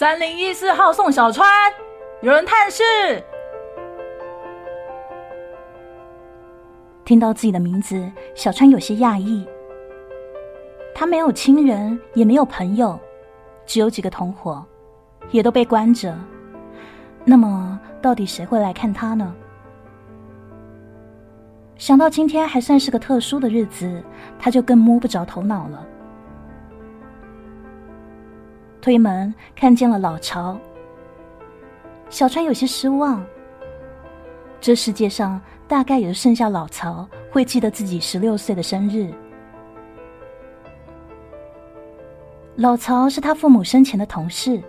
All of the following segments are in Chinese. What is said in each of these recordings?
三零一四号宋小川，有人探视。听到自己的名字，小川有些讶异。他没有亲人，也没有朋友，只有几个同伙，也都被关着。那么，到底谁会来看他呢？想到今天还算是个特殊的日子，他就更摸不着头脑了。推门看见了老巢，小川有些失望。这世界上大概也就剩下老曹会记得自己十六岁的生日。老曹是他父母生前的同事。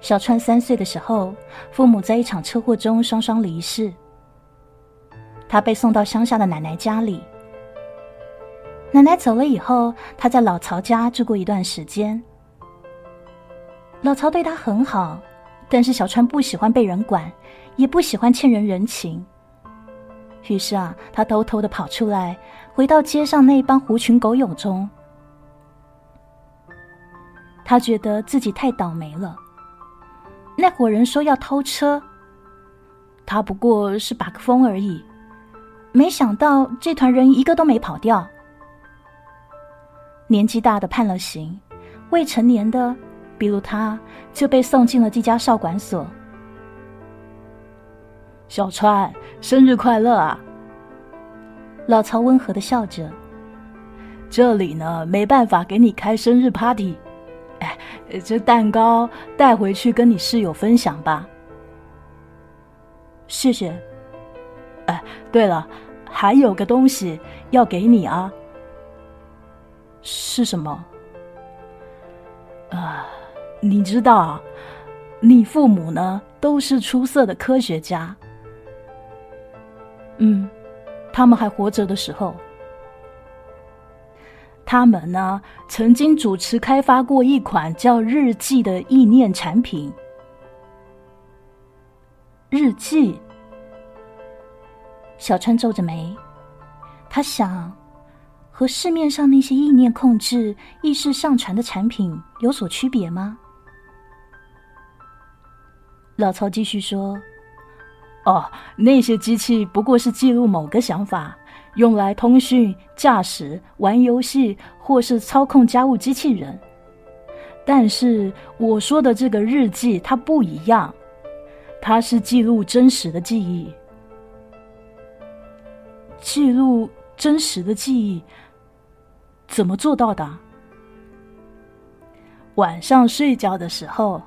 小川三岁的时候，父母在一场车祸中双双离世。他被送到乡下的奶奶家里。奶奶走了以后，他在老曹家住过一段时间。老曹对他很好，但是小川不喜欢被人管。也不喜欢欠人人情，于是啊，他偷偷的跑出来，回到街上那帮狐群狗友中。他觉得自己太倒霉了。那伙人说要偷车，他不过是把个风而已，没想到这团人一个都没跑掉。年纪大的判了刑，未成年的，比如他，就被送进了这家少管所。小川，生日快乐啊！老曹温和的笑着。这里呢，没办法给你开生日 party。哎，这蛋糕带回去跟你室友分享吧。谢谢。哎，对了，还有个东西要给你啊。是什么？啊，你知道，你父母呢都是出色的科学家。嗯，他们还活着的时候，他们呢曾经主持开发过一款叫日记的意念产品。日记，小川皱着眉，他想，和市面上那些意念控制、意识上传的产品有所区别吗？老曹继续说。哦，那些机器不过是记录某个想法，用来通讯、驾驶、玩游戏，或是操控家务机器人。但是我说的这个日记，它不一样，它是记录真实的记忆。记录真实的记忆，怎么做到的？晚上睡觉的时候，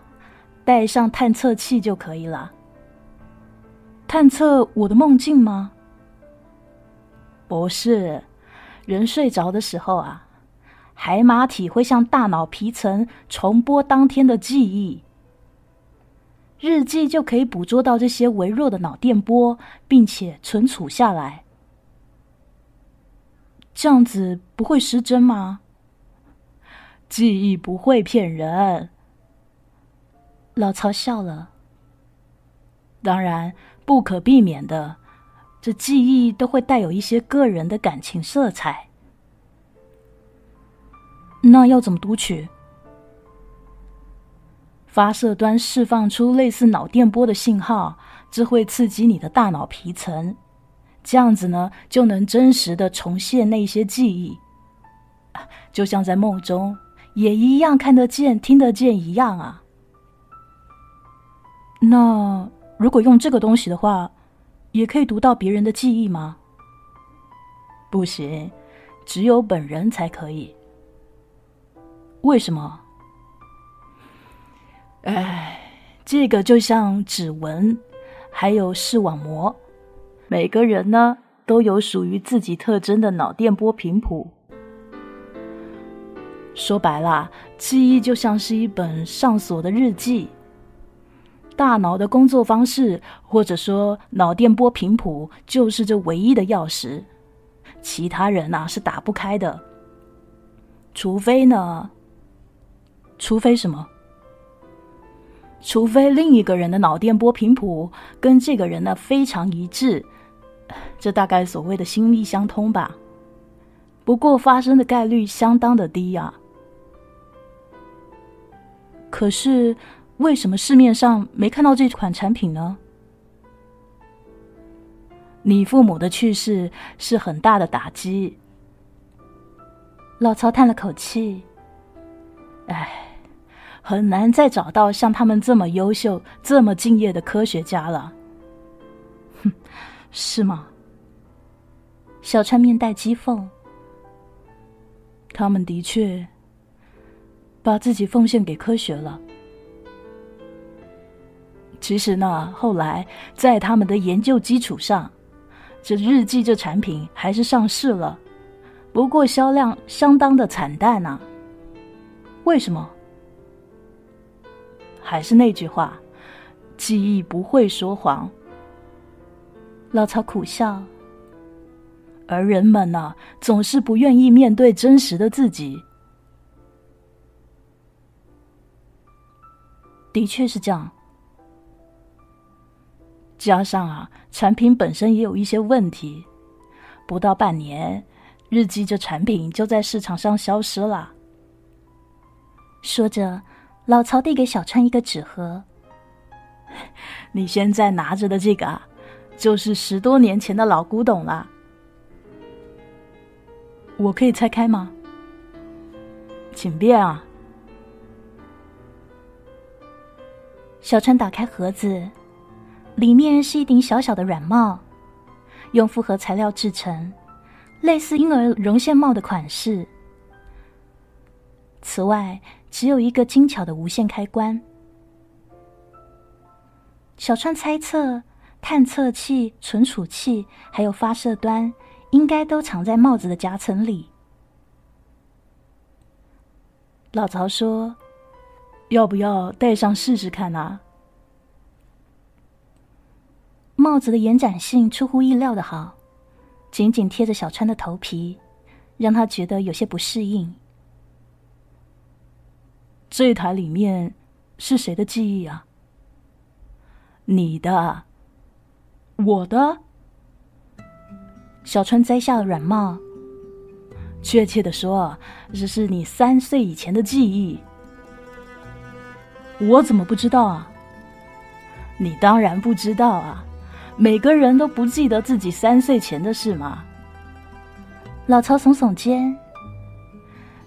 带上探测器就可以了。探测我的梦境吗？不是，人睡着的时候啊，海马体会向大脑皮层重播当天的记忆，日记就可以捕捉到这些微弱的脑电波，并且存储下来。这样子不会失真吗？记忆不会骗人。老曹笑了。当然。不可避免的，这记忆都会带有一些个人的感情色彩。那要怎么读取？发射端释放出类似脑电波的信号，这会刺激你的大脑皮层，这样子呢，就能真实的重现那些记忆，就像在梦中也一样看得见、听得见一样啊。那？如果用这个东西的话，也可以读到别人的记忆吗？不行，只有本人才可以。为什么？哎，这个就像指纹，还有视网膜，每个人呢都有属于自己特征的脑电波频谱。说白了，记忆就像是一本上锁的日记。大脑的工作方式，或者说脑电波频谱，就是这唯一的钥匙，其他人呐是打不开的。除非呢？除非什么？除非另一个人的脑电波频谱跟这个人呢非常一致，这大概所谓的心力相通吧。不过发生的概率相当的低呀。可是为什么市面上没看到这款产品呢？你父母的去世是很大的打击。老曹叹了口气：“唉，很难再找到像他们这么优秀、这么敬业的科学家了。”是吗？小川面带讥讽：“他们的确把自己奉献给科学了。其实呢，后来在他们的研究基础上。”这日记这产品还是上市了，不过销量相当的惨淡呐。为什么？还是那句话，记忆不会说谎。老曹苦笑。而人们呢，总是不愿意面对真实的自己。的确是这样。加上啊，产品本身也有一些问题，不到半年，日记这产品就在市场上消失了。说着，老曹递给小川一个纸盒：“ 你现在拿着的这个，就是十多年前的老古董了。我可以拆开吗？请便啊。”小川打开盒子。里面是一顶小小的软帽，用复合材料制成，类似婴儿绒线帽的款式。此外，只有一个精巧的无线开关。小川猜测，探测器、存储器还有发射端，应该都藏在帽子的夹层里。老曹说：“要不要戴上试试看啊？”帽子的延展性出乎意料的好，紧紧贴着小川的头皮，让他觉得有些不适应。这台里面是谁的记忆啊？你的？我的？小川摘下了软帽。确切的说，这是你三岁以前的记忆。我怎么不知道啊？你当然不知道啊！每个人都不记得自己三岁前的事吗？老曹耸耸肩。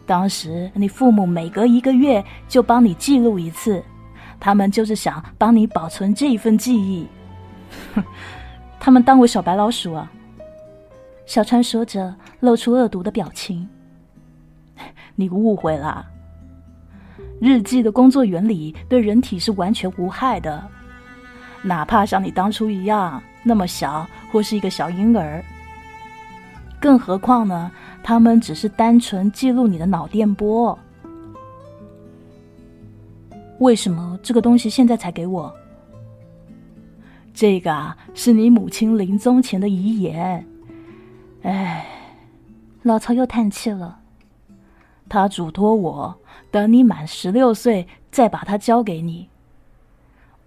当时你父母每隔一个月就帮你记录一次，他们就是想帮你保存这一份记忆。他们当我小白老鼠啊！小川说着，露出恶毒的表情。你误会了，日记的工作原理对人体是完全无害的。哪怕像你当初一样那么小，或是一个小婴儿，更何况呢？他们只是单纯记录你的脑电波。为什么这个东西现在才给我？这个啊，是你母亲临终前的遗言。哎，老曹又叹气了。他嘱托我，等你满十六岁再把它交给你。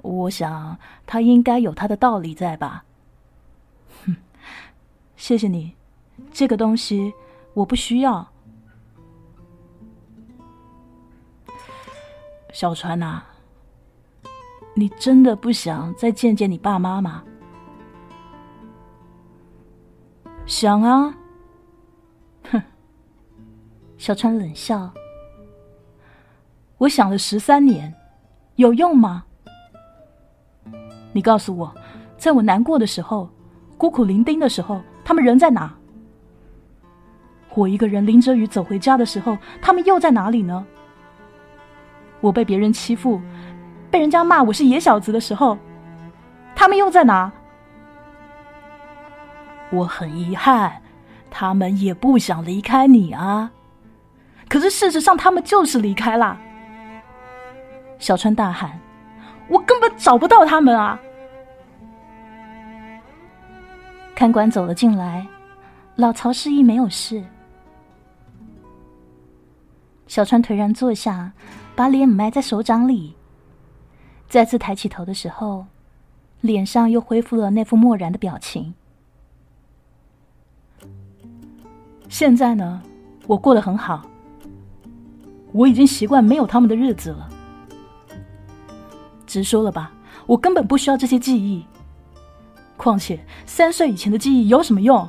我想他应该有他的道理在吧？哼，谢谢你，这个东西我不需要。小川呐，你真的不想再见见你爸妈吗？想啊。哼，小川冷笑。我想了十三年，有用吗？你告诉我，在我难过的时候、孤苦伶仃的时候，他们人在哪？我一个人淋着雨走回家的时候，他们又在哪里呢？我被别人欺负，被人家骂我是野小子的时候，他们又在哪？我很遗憾，他们也不想离开你啊。可是事实上，他们就是离开了。小川大喊。我根本找不到他们啊！看管走了进来，老曹示意没有事。小川颓然坐下，把脸埋在手掌里。再次抬起头的时候，脸上又恢复了那副漠然的表情。现在呢，我过得很好，我已经习惯没有他们的日子了。直说了吧，我根本不需要这些记忆。况且三岁以前的记忆有什么用？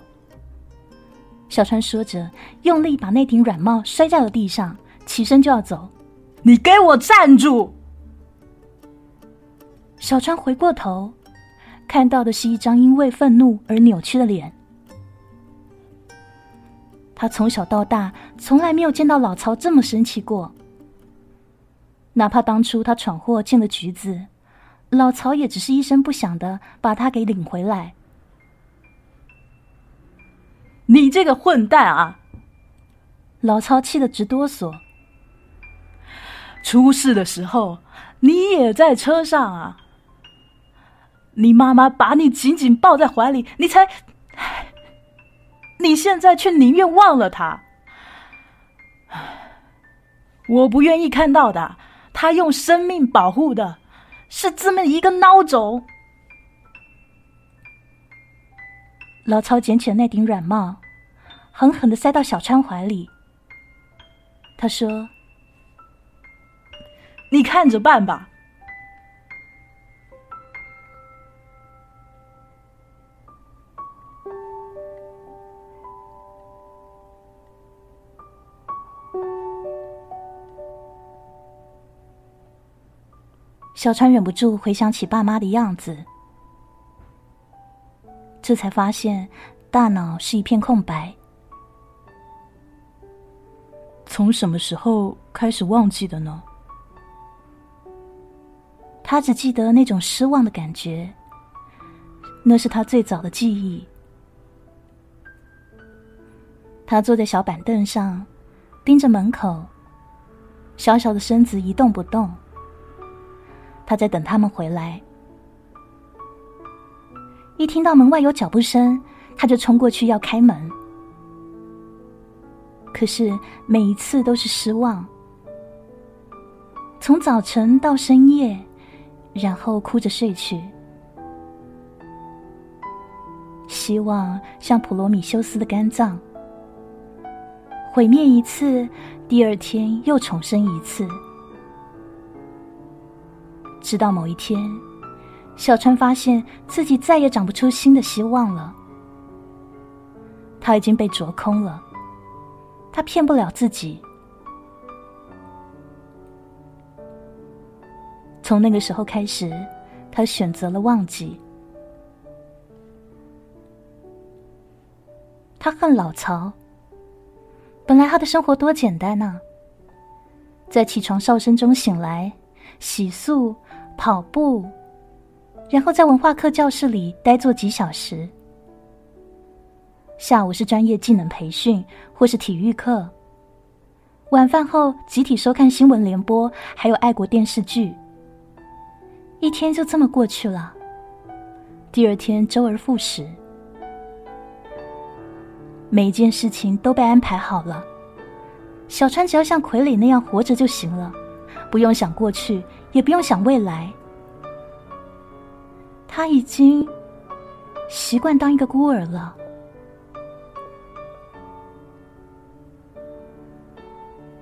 小川说着，用力把那顶软帽摔在了地上，起身就要走。你给我站住！小川回过头，看到的是一张因为愤怒而扭曲的脸。他从小到大从来没有见到老曹这么生气过。哪怕当初他闯祸进了局子，老曹也只是一声不响的把他给领回来。你这个混蛋啊！老曹气得直哆嗦。出事的时候你也在车上啊！你妈妈把你紧紧抱在怀里，你才……你现在却宁愿忘了他。我不愿意看到的，他用生命保护的是这么一个孬种。老曹捡起了那顶软帽，狠狠的塞到小川怀里。他说：“你看着办吧。”小川忍不住回想起爸妈的样子，这才发现大脑是一片空白。从什么时候开始忘记的呢？他只记得那种失望的感觉，那是他最早的记忆。他坐在小板凳上，盯着门口，小小的身子一动不动。他在等他们回来，一听到门外有脚步声，他就冲过去要开门。可是每一次都是失望，从早晨到深夜，然后哭着睡去。希望像普罗米修斯的肝脏，毁灭一次，第二天又重生一次。直到某一天，小川发现自己再也长不出新的希望了。他已经被啄空了，他骗不了自己。从那个时候开始，他选择了忘记。他恨老曹。本来他的生活多简单呐，在起床哨声中醒来，洗漱。跑步，然后在文化课教室里待坐几小时。下午是专业技能培训或是体育课。晚饭后集体收看新闻联播，还有爱国电视剧。一天就这么过去了。第二天周而复始，每一件事情都被安排好了。小川只要像傀儡那样活着就行了，不用想过去。也不用想未来，他已经习惯当一个孤儿了。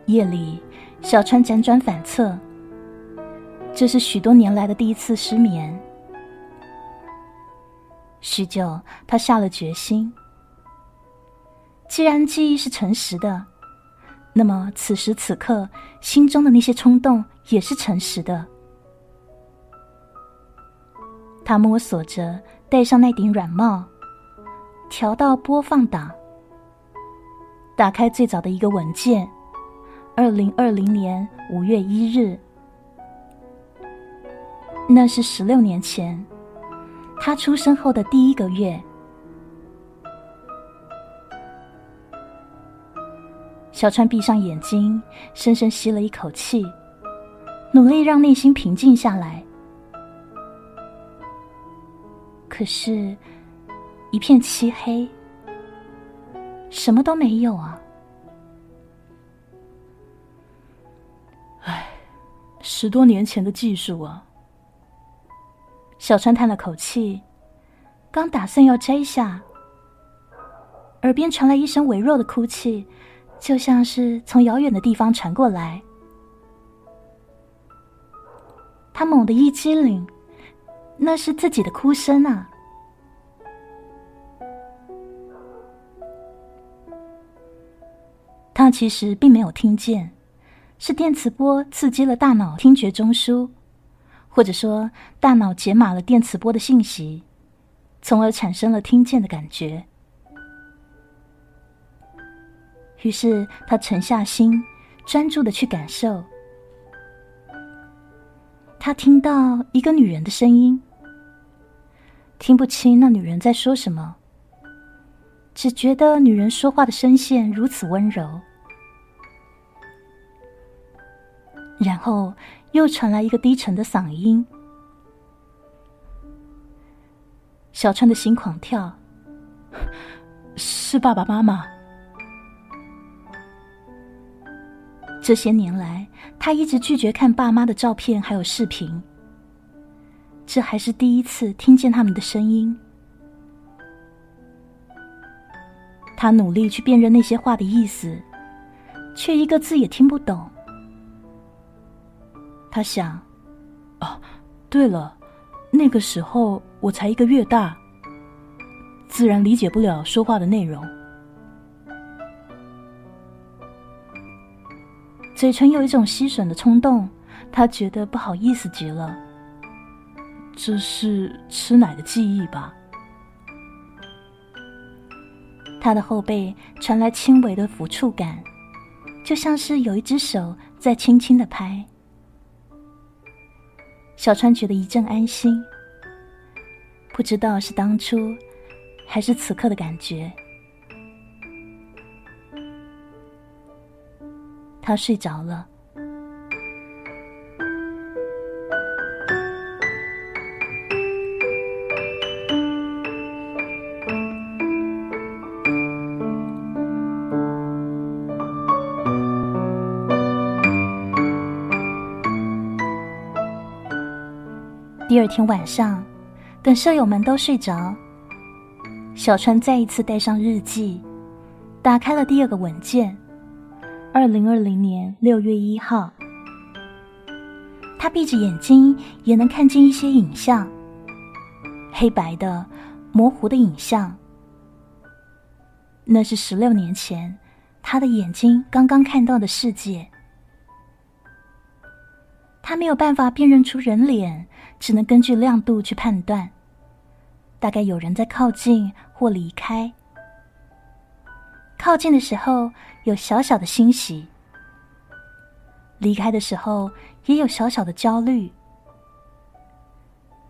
夜里，小川辗转反侧，这是许多年来的第一次失眠。许久，他下了决心：既然记忆是诚实的，那么此时此刻心中的那些冲动。也是诚实的。他摸索着戴上那顶软帽，调到播放档，打开最早的一个文件，二零二零年五月一日，那是十六年前，他出生后的第一个月。小川闭上眼睛，深深吸了一口气。努力让内心平静下来，可是，一片漆黑，什么都没有啊！唉，十多年前的技术啊！小川叹了口气，刚打算要摘下，耳边传来一声微弱的哭泣，就像是从遥远的地方传过来。他猛地一激灵，那是自己的哭声啊！他其实并没有听见，是电磁波刺激了大脑听觉中枢，或者说大脑解码了电磁波的信息，从而产生了听见的感觉。于是他沉下心，专注的去感受。他听到一个女人的声音，听不清那女人在说什么，只觉得女人说话的声线如此温柔。然后又传来一个低沉的嗓音，小川的心狂跳，是爸爸妈妈。这些年来，他一直拒绝看爸妈的照片还有视频。这还是第一次听见他们的声音。他努力去辨认那些话的意思，却一个字也听不懂。他想：“哦，对了，那个时候我才一个月大，自然理解不了说话的内容。”嘴唇有一种吸吮的冲动，他觉得不好意思极了。这是吃奶的记忆吧？他的后背传来轻微的抚触感，就像是有一只手在轻轻的拍。小川觉得一阵安心，不知道是当初，还是此刻的感觉。他睡着了。第二天晚上，等舍友们都睡着，小川再一次带上日记，打开了第二个文件。二零二零年六月一号，他闭着眼睛也能看见一些影像，黑白的、模糊的影像。那是十六年前他的眼睛刚刚看到的世界。他没有办法辨认出人脸，只能根据亮度去判断，大概有人在靠近或离开。靠近的时候。有小小的欣喜，离开的时候也有小小的焦虑。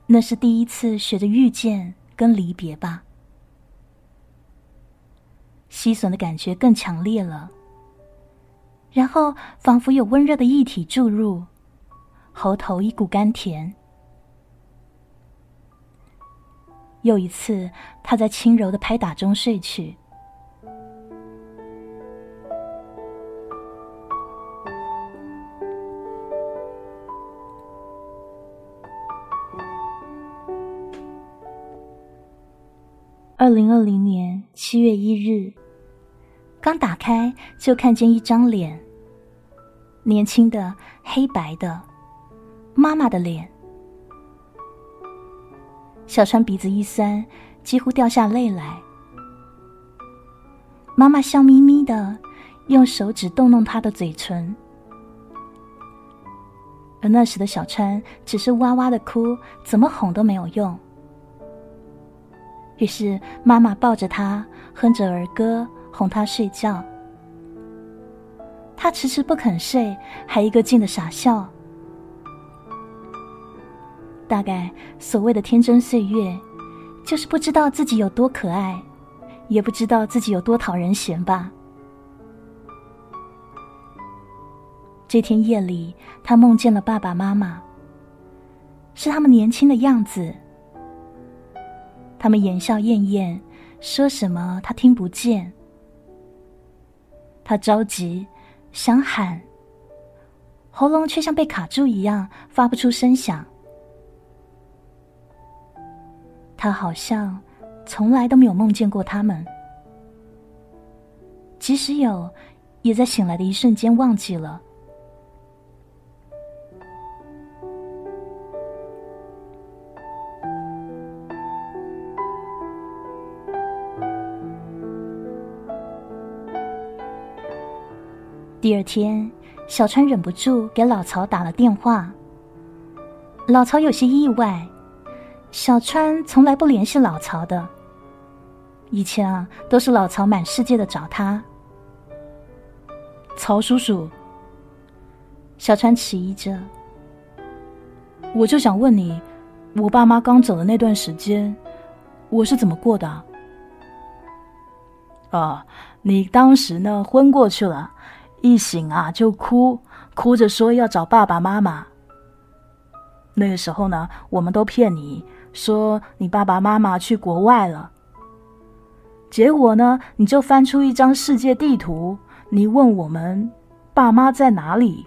那是第一次学着遇见跟离别吧。吸吮的感觉更强烈了，然后仿佛有温热的液体注入，喉头一股甘甜。又一次，他在轻柔的拍打中睡去。二零二零年七月一日，刚打开就看见一张脸，年轻的黑白的，妈妈的脸。小川鼻子一酸，几乎掉下泪来。妈妈笑眯眯的，用手指动动她的嘴唇，而那时的小川只是哇哇的哭，怎么哄都没有用。于是，妈妈抱着他，哼着儿歌，哄他睡觉。他迟迟不肯睡，还一个劲的傻笑。大概所谓的天真岁月，就是不知道自己有多可爱，也不知道自己有多讨人嫌吧。这天夜里，他梦见了爸爸妈妈，是他们年轻的样子。他们言笑晏晏，说什么他听不见。他着急，想喊，喉咙却像被卡住一样，发不出声响。他好像从来都没有梦见过他们，即使有，也在醒来的一瞬间忘记了。第二天，小川忍不住给老曹打了电话。老曹有些意外，小川从来不联系老曹的。以前啊，都是老曹满世界的找他。曹叔叔，小川迟疑着，我就想问你，我爸妈刚走的那段时间，我是怎么过的？啊，你当时呢昏过去了，一醒啊就哭，哭着说要找爸爸妈妈。那个时候呢，我们都骗你说你爸爸妈妈去国外了。结果呢？你就翻出一张世界地图，你问我们爸妈在哪里？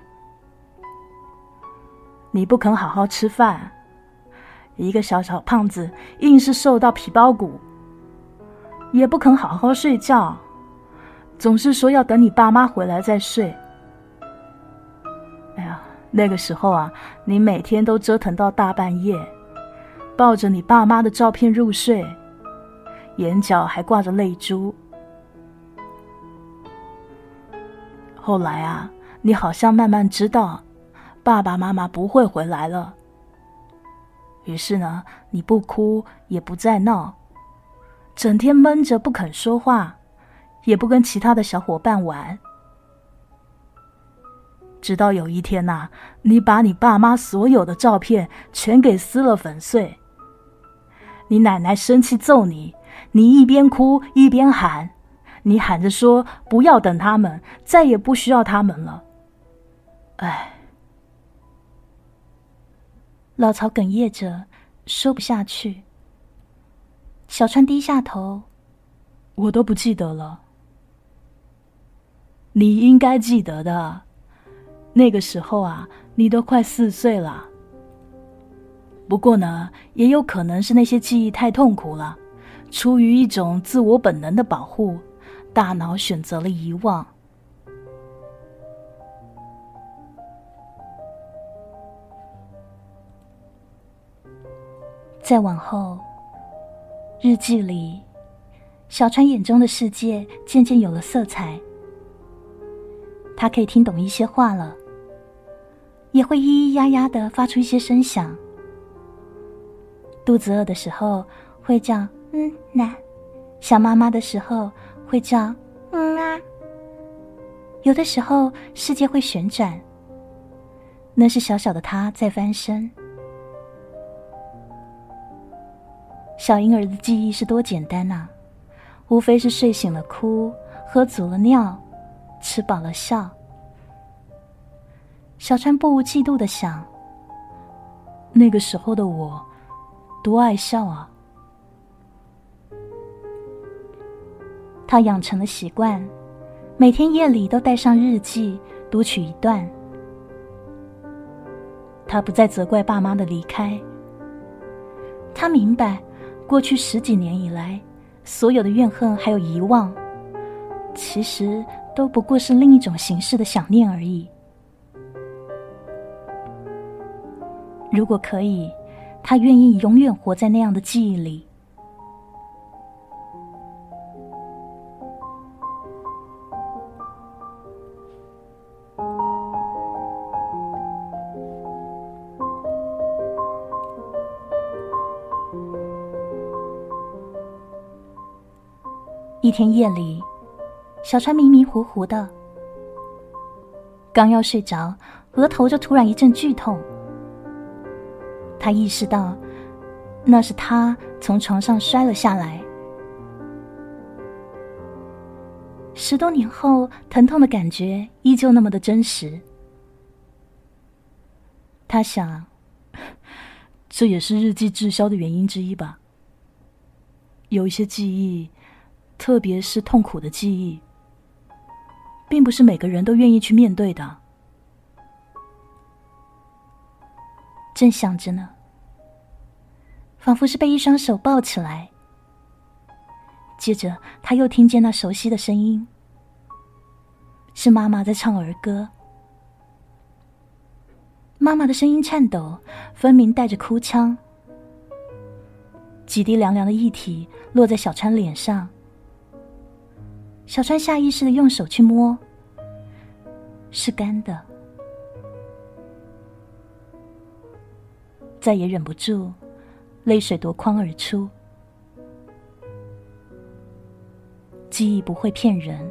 你不肯好好吃饭，一个小小胖子硬是瘦到皮包骨，也不肯好好睡觉，总是说要等你爸妈回来再睡。哎呀，那个时候啊，你每天都折腾到大半夜，抱着你爸妈的照片入睡。眼角还挂着泪珠。后来啊，你好像慢慢知道，爸爸妈妈不会回来了。于是呢，你不哭也不再闹，整天闷着不肯说话，也不跟其他的小伙伴玩。直到有一天呐，你把你爸妈所有的照片全给撕了粉碎。你奶奶生气揍你。你一边哭一边喊，你喊着说：“不要等他们，再也不需要他们了。”哎，老曹哽咽着说不下去。小川低下头，我都不记得了。你应该记得的，那个时候啊，你都快四岁了。不过呢，也有可能是那些记忆太痛苦了。出于一种自我本能的保护，大脑选择了遗忘。再往后，日记里，小川眼中的世界渐渐有了色彩。他可以听懂一些话了，也会咿咿呀呀的发出一些声响。肚子饿的时候，会叫。嗯，呐想妈妈的时候会叫嗯啊。有的时候世界会旋转，那是小小的他在翻身。小婴儿的记忆是多简单呐，无非是睡醒了哭，喝足了尿，吃饱了笑。小川不无嫉妒的想，那个时候的我，多爱笑啊。他养成了习惯，每天夜里都带上日记，读取一段。他不再责怪爸妈的离开。他明白，过去十几年以来，所有的怨恨还有遗忘，其实都不过是另一种形式的想念而已。如果可以，他愿意永远活在那样的记忆里。一天夜里，小川迷迷糊糊的，刚要睡着，额头就突然一阵剧痛。他意识到，那是他从床上摔了下来。十多年后，疼痛的感觉依旧那么的真实。他想，这也是日记滞销的原因之一吧。有一些记忆。特别是痛苦的记忆，并不是每个人都愿意去面对的。正想着呢，仿佛是被一双手抱起来。接着，他又听见那熟悉的声音，是妈妈在唱儿歌。妈妈的声音颤抖，分明带着哭腔。几滴凉凉的液体落在小川脸上。小川下意识的用手去摸，是干的，再也忍不住，泪水夺眶而出。记忆不会骗人，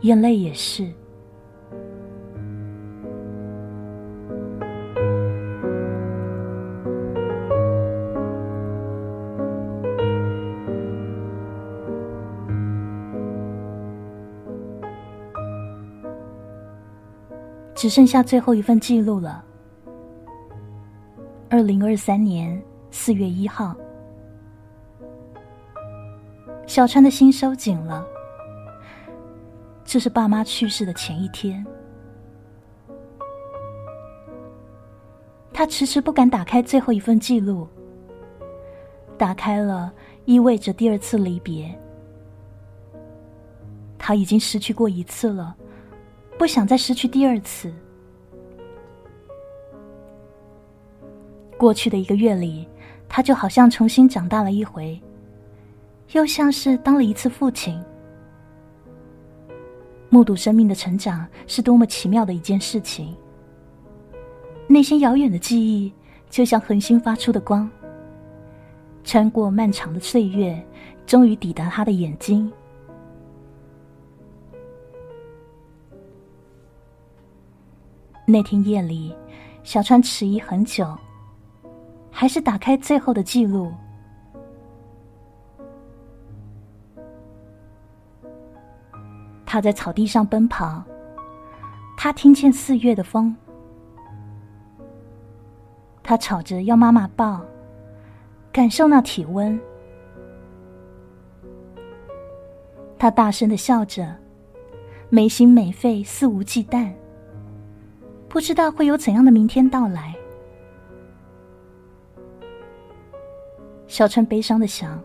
眼泪也是。只剩下最后一份记录了。二零二三年四月一号，小川的心收紧了。这是爸妈去世的前一天，他迟迟不敢打开最后一份记录。打开了，意味着第二次离别。他已经失去过一次了。不想再失去第二次。过去的一个月里，他就好像重新长大了一回，又像是当了一次父亲。目睹生命的成长是多么奇妙的一件事情。那些遥远的记忆，就像恒星发出的光，穿过漫长的岁月，终于抵达他的眼睛。那天夜里，小川迟疑很久，还是打开最后的记录。他在草地上奔跑，他听见四月的风，他吵着要妈妈抱，感受那体温。他大声的笑着，没心没肺，肆无忌惮。不知道会有怎样的明天到来。小川悲伤的想：“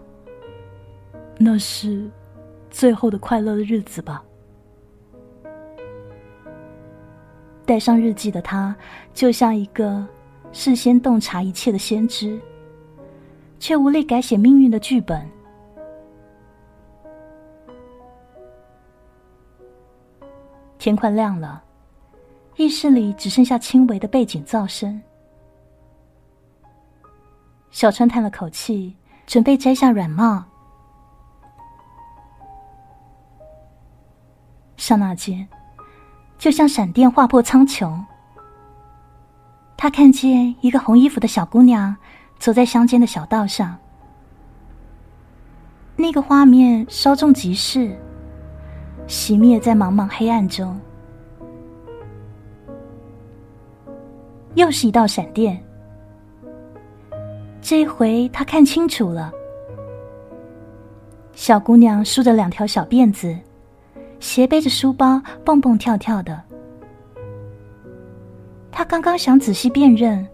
那是最后的快乐的日子吧。”带上日记的他，就像一个事先洞察一切的先知，却无力改写命运的剧本。天快亮了。浴室里只剩下轻微的背景噪声。小川叹了口气，准备摘下软帽。刹那间，就像闪电划破苍穹，他看见一个红衣服的小姑娘走在乡间的小道上。那个画面稍纵即逝，熄灭在茫茫黑暗中。又是一道闪电，这回他看清楚了。小姑娘梳着两条小辫子，斜背着书包，蹦蹦跳跳的。他刚刚想仔细辨认，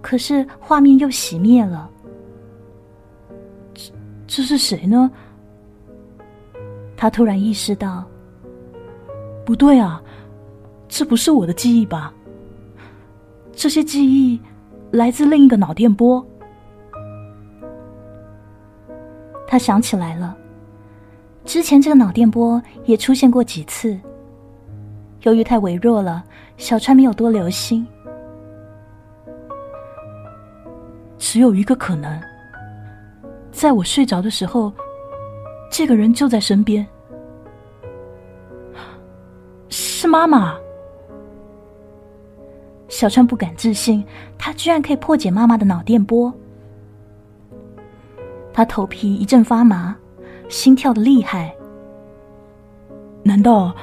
可是画面又熄灭了。这这是谁呢？他突然意识到，不对啊，这不是我的记忆吧？这些记忆来自另一个脑电波。他想起来了，之前这个脑电波也出现过几次。由于太微弱了，小川没有多留心。只有一个可能，在我睡着的时候，这个人就在身边，是妈妈。小川不敢置信，他居然可以破解妈妈的脑电波。他头皮一阵发麻，心跳的厉害。难道，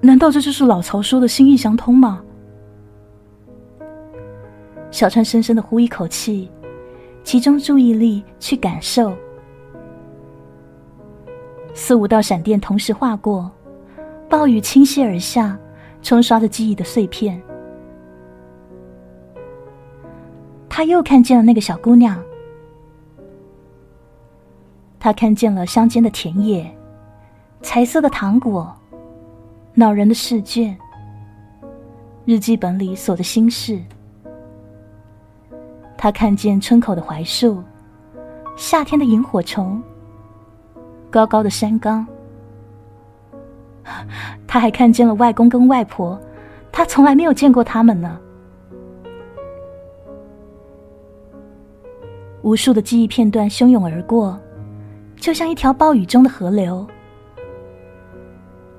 难道这就是老曹说的心意相通吗？小川深深的呼一口气，集中注意力去感受。四五道闪电同时划过，暴雨倾泻而下，冲刷着记忆的碎片。他又看见了那个小姑娘，他看见了乡间的田野，彩色的糖果，恼人的试卷，日记本里锁的心事。他看见村口的槐树，夏天的萤火虫，高高的山岗，他还看见了外公跟外婆，他从来没有见过他们呢。无数的记忆片段汹涌而过，就像一条暴雨中的河流。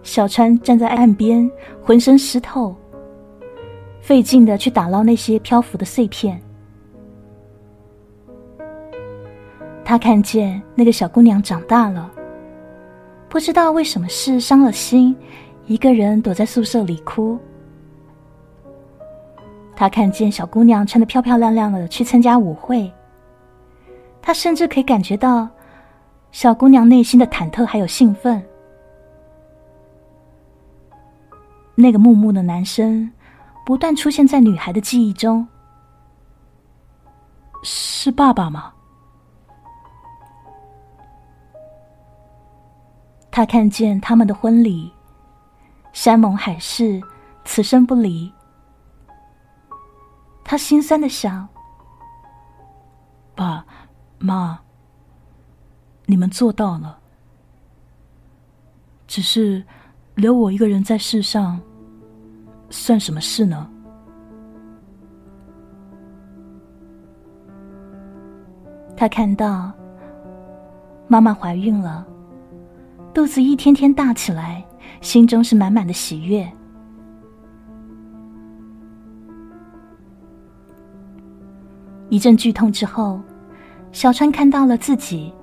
小川站在岸边，浑身湿透，费劲的去打捞那些漂浮的碎片。他看见那个小姑娘长大了，不知道为什么事伤了心，一个人躲在宿舍里哭。他看见小姑娘穿的漂漂亮亮的去参加舞会。他甚至可以感觉到小姑娘内心的忐忑还有兴奋。那个木木的男生不断出现在女孩的记忆中，是爸爸吗？他看见他们的婚礼，山盟海誓，此生不离。他心酸的想：爸。妈，你们做到了，只是留我一个人在世上，算什么事呢？他看到妈妈怀孕了，肚子一天天大起来，心中是满满的喜悦。一阵剧痛之后。小川看到了自己，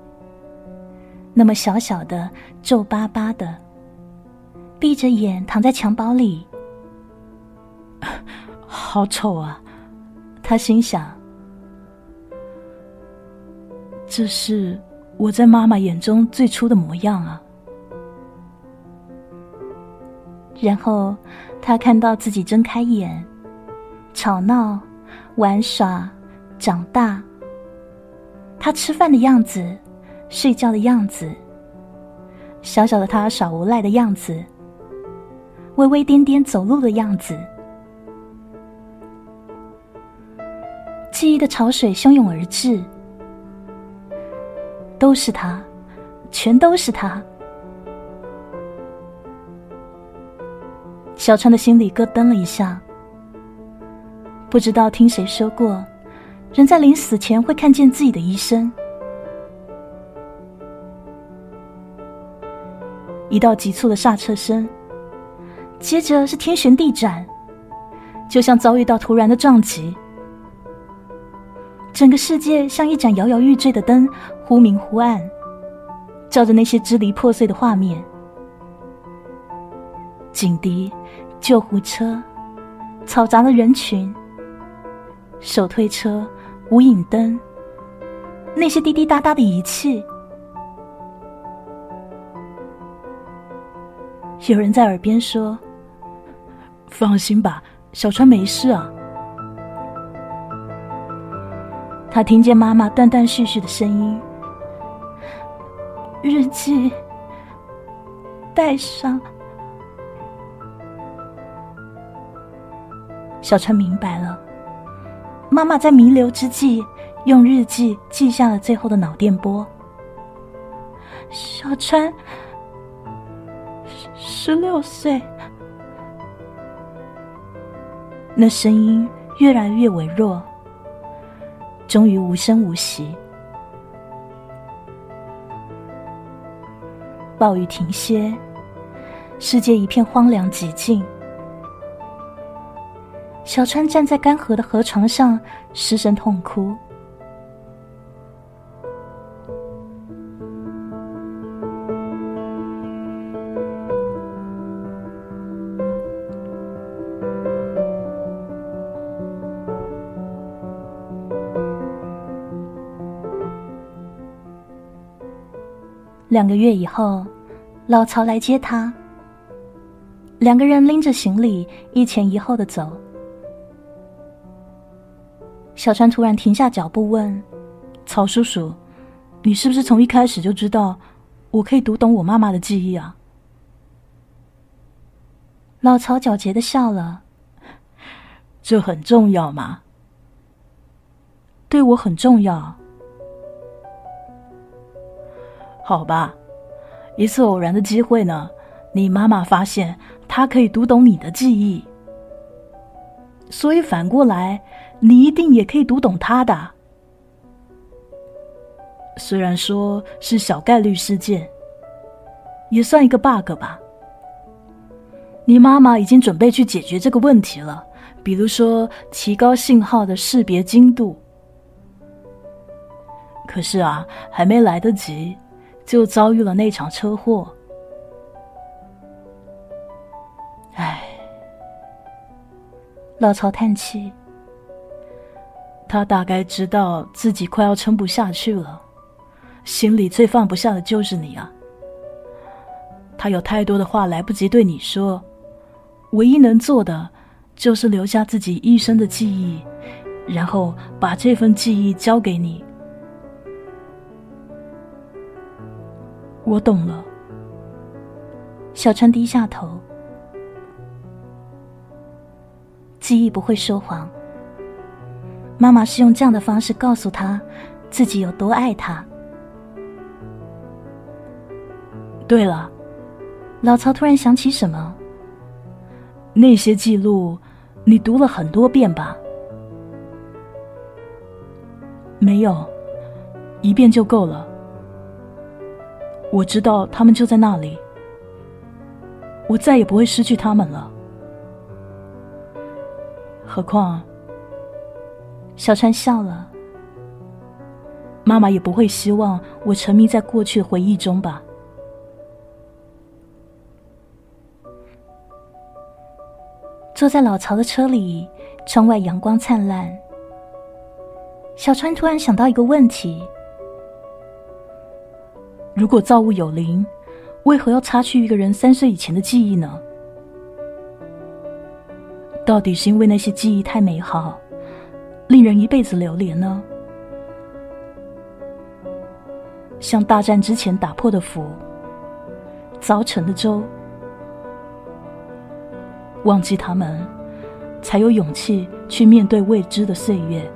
那么小小的、皱巴巴的，闭着眼躺在襁褓里，好丑啊！他心想：“这是我在妈妈眼中最初的模样啊。”然后他看到自己睁开眼，吵闹、玩耍、长大。他吃饭的样子，睡觉的样子，小小的他耍无赖的样子，微微颠颠走路的样子，记忆的潮水汹涌而至，都是他，全都是他。小川的心里咯噔了一下，不知道听谁说过。人在临死前会看见自己的医生。一道急促的刹车声，接着是天旋地转，就像遭遇到突然的撞击。整个世界像一盏摇摇欲坠的灯，忽明忽暗，照着那些支离破碎的画面。警笛、救护车、嘈杂的人群、手推车。无影灯，那些滴滴答答的仪器，有人在耳边说：“放心吧，小川没事啊。”他听见妈妈断断续续的声音：“日记带上。”小川明白了。妈妈在弥留之际，用日记记下了最后的脑电波。小川，十六岁。那声音越来越微弱，终于无声无息。暴雨停歇，世界一片荒凉寂静。小川站在干涸的河床上，失声痛哭。两个月以后，老曹来接他，两个人拎着行李，一前一后的走。小川突然停下脚步，问：“曹叔叔，你是不是从一开始就知道我可以读懂我妈妈的记忆啊？”老曹狡黠的笑了：“这很重要吗？对我很重要。好吧，一次偶然的机会呢，你妈妈发现她可以读懂你的记忆，所以反过来，你一定也可以读懂他的。虽然说是小概率事件，也算一个 bug 吧。你妈妈已经准备去解决这个问题了，比如说提高信号的识别精度。可是啊，还没来得及，就遭遇了那场车祸。唉，老曹叹气，他大概知道自己快要撑不下去了，心里最放不下的就是你啊。他有太多的话来不及对你说。唯一能做的，就是留下自己一生的记忆，然后把这份记忆交给你。我懂了。小川低下头。记忆不会说谎。妈妈是用这样的方式告诉他，自己有多爱他。对了，老曹突然想起什么。那些记录，你读了很多遍吧？没有，一遍就够了。我知道他们就在那里，我再也不会失去他们了。何况，小川笑了。妈妈也不会希望我沉迷在过去的回忆中吧。坐在老曹的车里，窗外阳光灿烂。小川突然想到一个问题：如果造物有灵，为何要擦去一个人三岁以前的记忆呢？到底是因为那些记忆太美好，令人一辈子留恋呢？像大战之前打破的符，凿成的舟。忘记他们，才有勇气去面对未知的岁月。